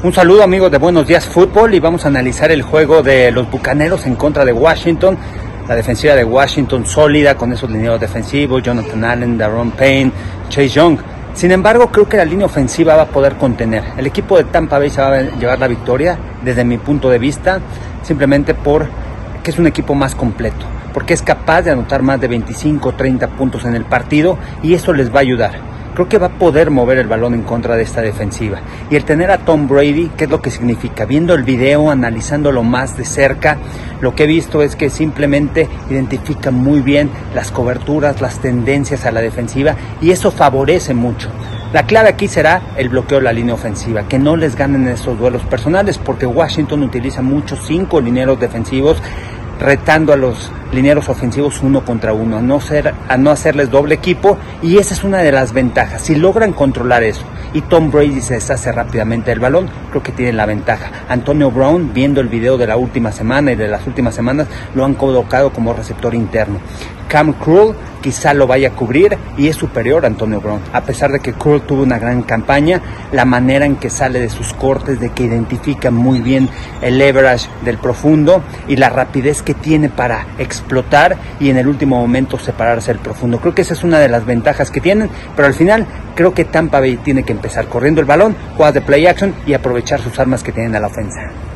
Un saludo amigos de Buenos Días Fútbol y vamos a analizar el juego de los Bucaneros en contra de Washington. La defensiva de Washington sólida con esos lineos defensivos, Jonathan Allen, Daron Payne, Chase Young. Sin embargo, creo que la línea ofensiva va a poder contener. El equipo de Tampa Bay se va a llevar la victoria desde mi punto de vista, simplemente por que es un equipo más completo, porque es capaz de anotar más de 25 o 30 puntos en el partido y eso les va a ayudar creo que va a poder mover el balón en contra de esta defensiva. Y el tener a Tom Brady, ¿qué es lo que significa? Viendo el video, analizándolo más de cerca, lo que he visto es que simplemente identifica muy bien las coberturas, las tendencias a la defensiva y eso favorece mucho. La clave aquí será el bloqueo de la línea ofensiva, que no les ganen esos duelos personales, porque Washington utiliza muchos cinco lineros defensivos retando a los lineros ofensivos uno contra uno, a no, ser, a no hacerles doble equipo y esa es una de las ventajas. Si logran controlar eso y Tom Brady se deshace rápidamente del balón, creo que tienen la ventaja. Antonio Brown, viendo el video de la última semana y de las últimas semanas, lo han colocado como receptor interno. Cam Krul quizá lo vaya a cubrir y es superior a Antonio Brown. A pesar de que Krul tuvo una gran campaña, la manera en que sale de sus cortes, de que identifica muy bien el leverage del profundo y la rapidez que tiene para explotar y en el último momento separarse del profundo. Creo que esa es una de las ventajas que tienen, pero al final creo que Tampa Bay tiene que empezar corriendo el balón, jugadas de play action y aprovechar sus armas que tienen a la ofensa.